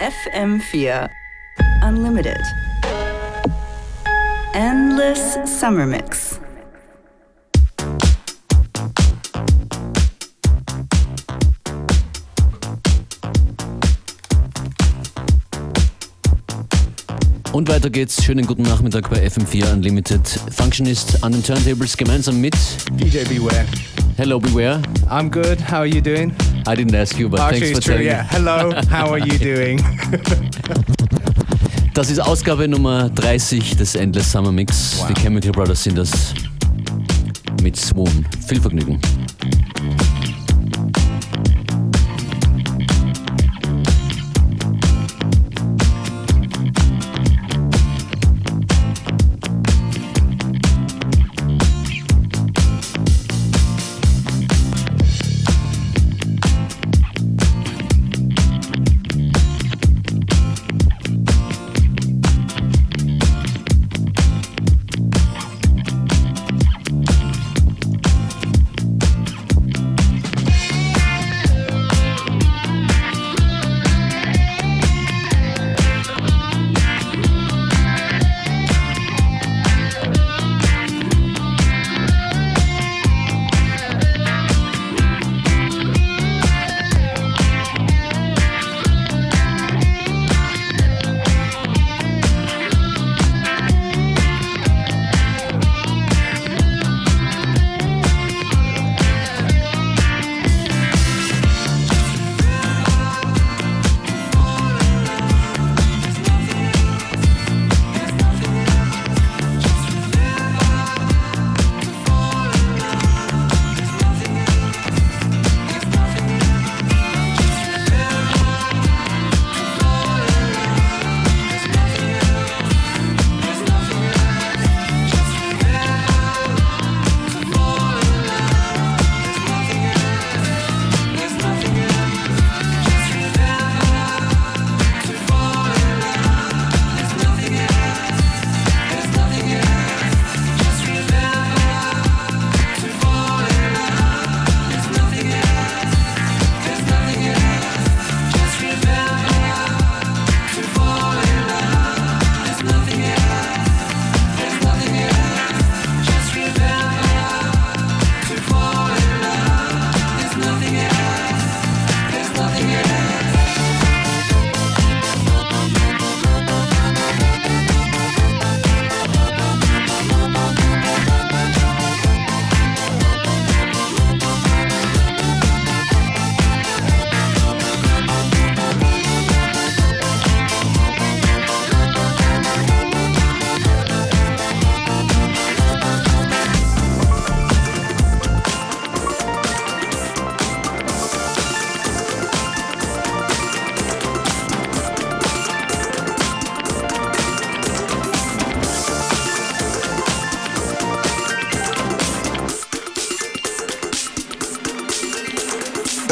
FM4 Unlimited. Endless Summer Mix. Und weiter geht's. Schönen guten Nachmittag bei FM4 Unlimited. Functionist an den Turntables gemeinsam mit DJ Beware. Hello Beware. I'm good. How are you doing? I didn't ask you, but Actually, thanks for true. telling Yeah. Hello. How are you doing? Das ist Ausgabe Nummer 30 des Endless Summer Mix. Wow. Die Chemical Brothers sind das mit Swoon. Viel Vergnügen.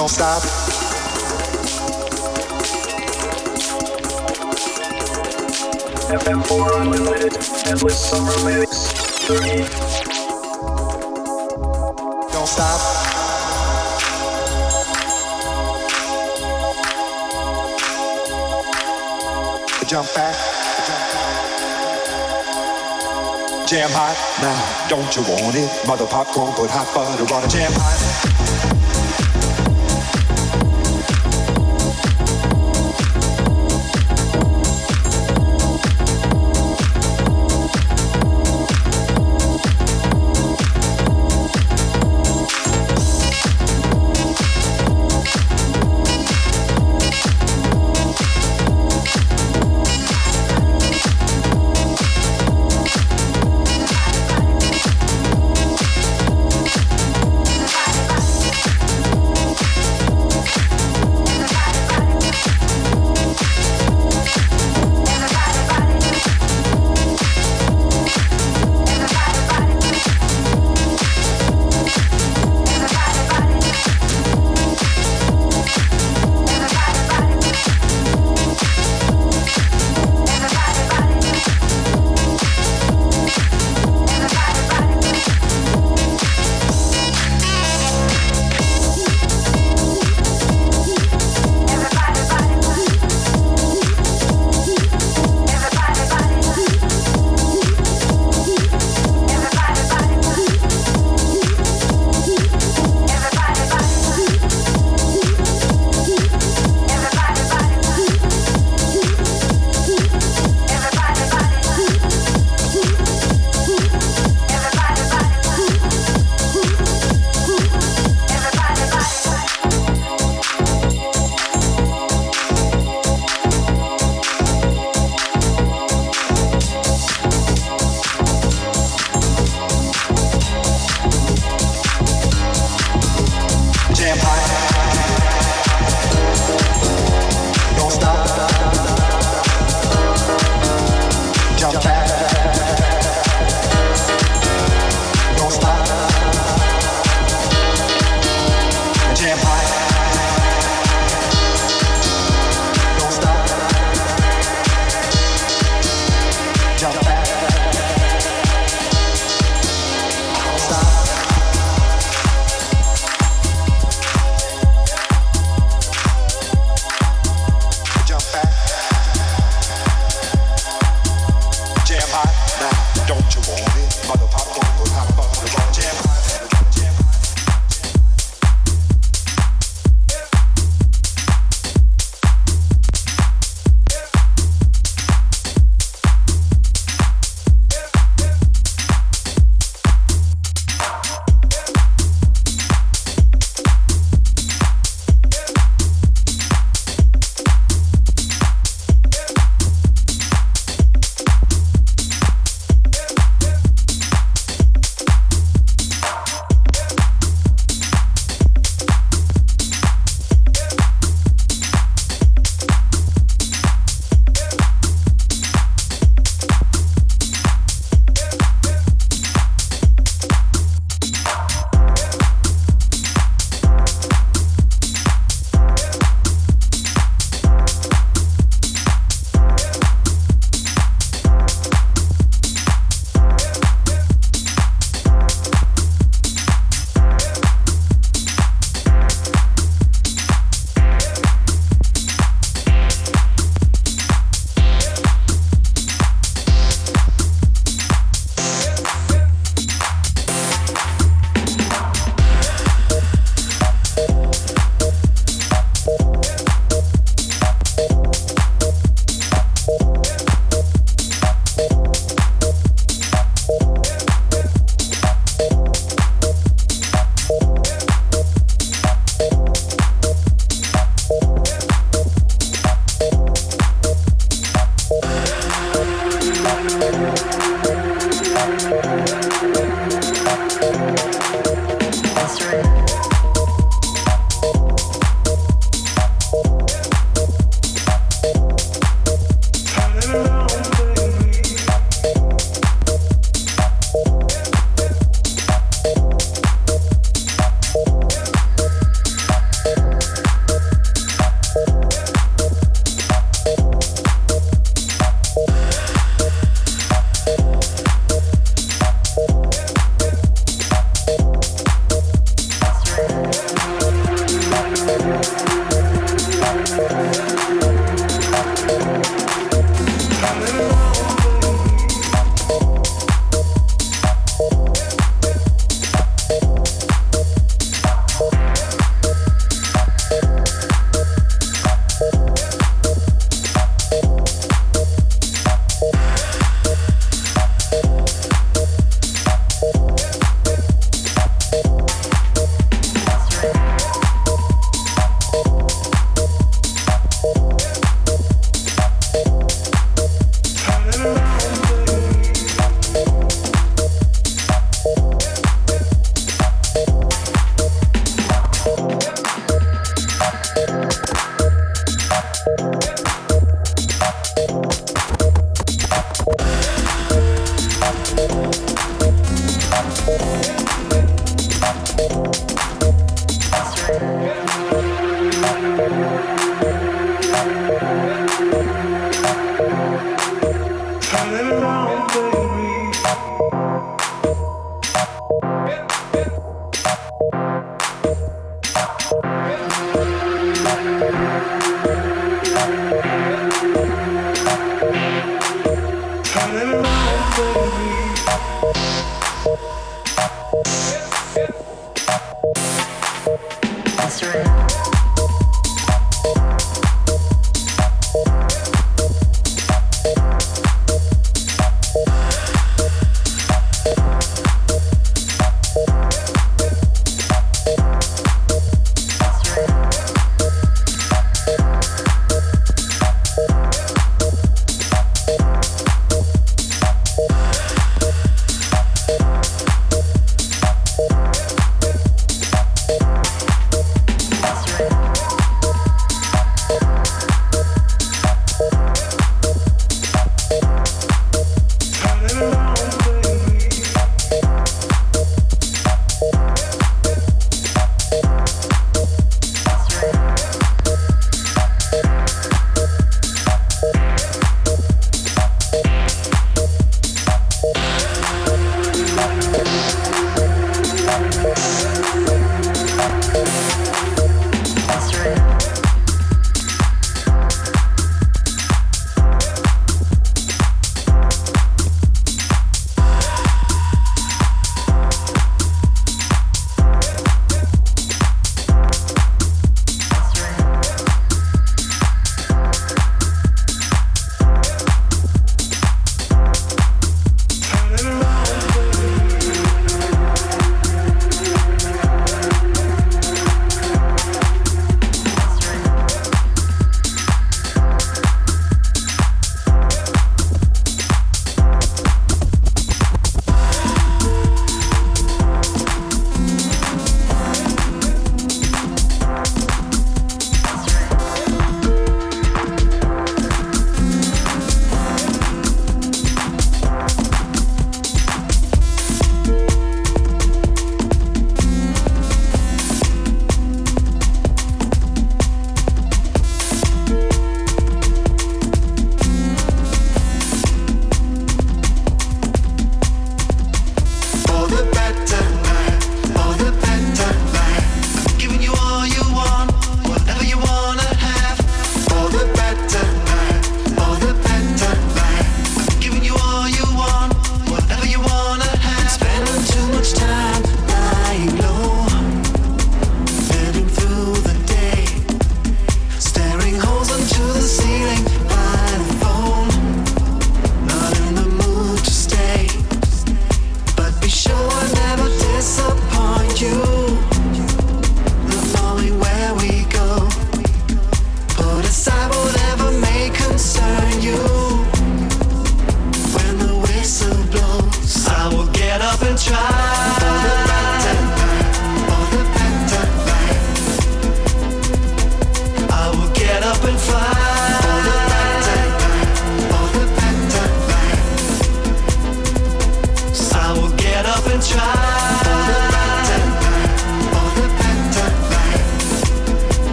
Don't stop. FM4 Unlimited, Endless Summer Mix, 30. Don't stop. Jump back. Jam hot now, don't you want it? Mother popcorn, put hot butter on it. Jam hot.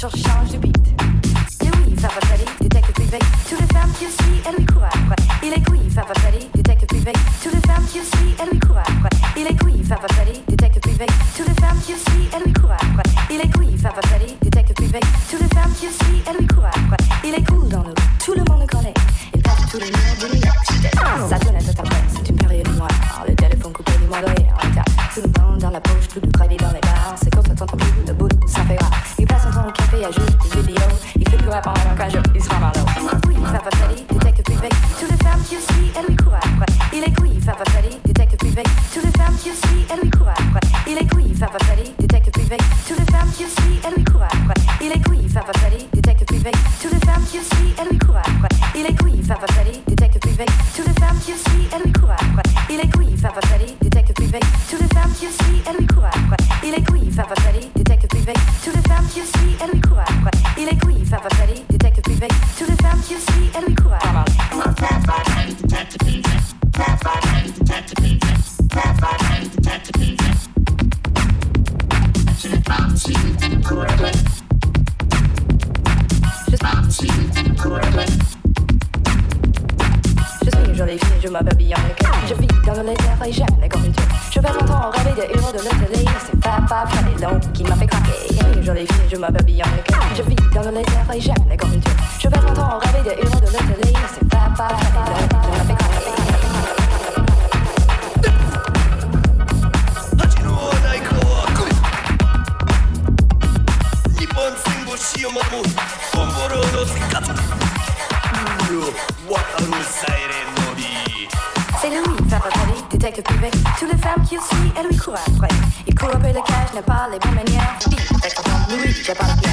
J'en change depuis femme qu'il suit et lui court après. Il court après le cash, ne parle les bonnes manières. Je dis, avec ton Louis, je parle bien.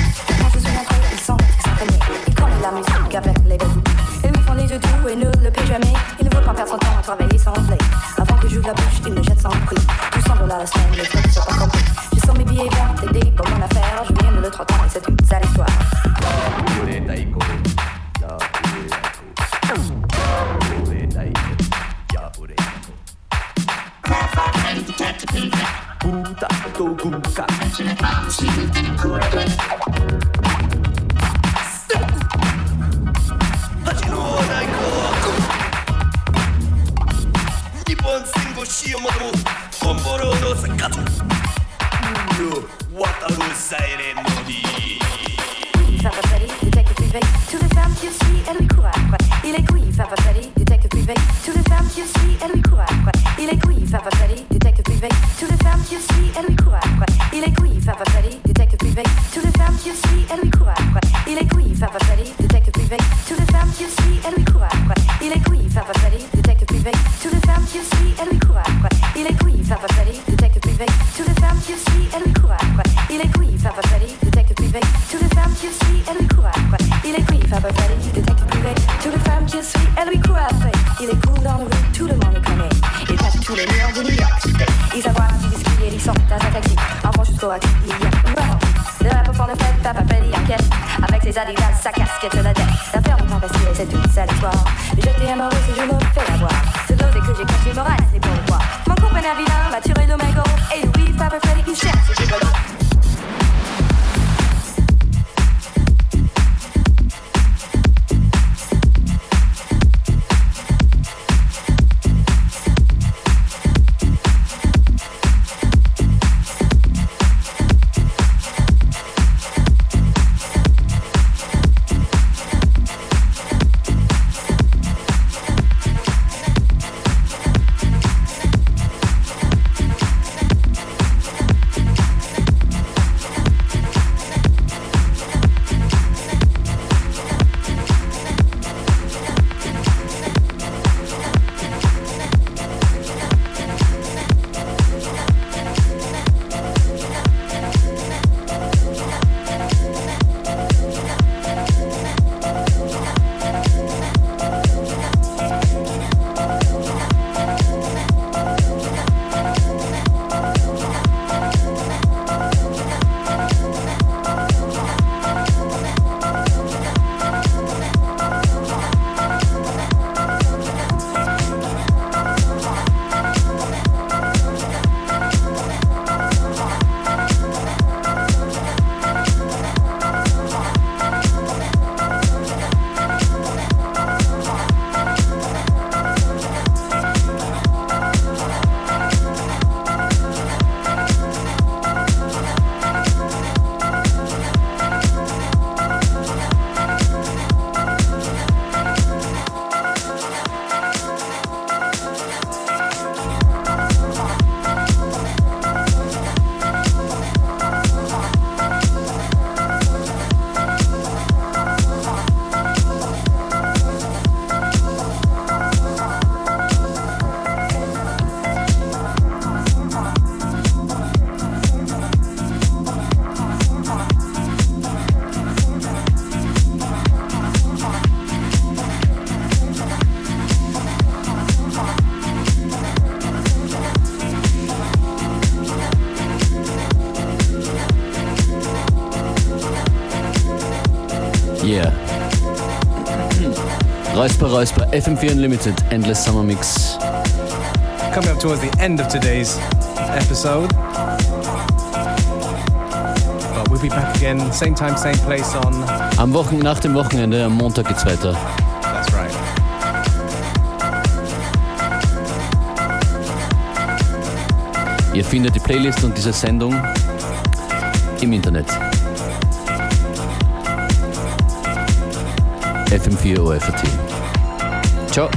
il est cool dans le rue, tout le monde le connaît. Il passe tous les murs de New York State. Il savoir qui discute et il sort d'un taxi. Envoie jusqu'au hack, il y a Le rappeur pour le fait, papa fait en. Avec ses adidas, sa casquette, la tête. La ferme est investie, c'est toute sa histoire. J'étais amoureux si je me fais avoir. Ce dosé que j'ai caché moral, c'est pour moi. Mon copain Avila m'a tiré de Mago. Et oui, papa Freddy, il cherche. FM4 Unlimited, Endless Summer Mix. Coming up towards the end of today's episode. But we'll be back again, same time, same place on. Am Wochen nach dem Wochenende, am Montag geht's weiter. That's right. Ihr findet die Playlist und diese Sendung im Internet. FM4 OFAT. hecho,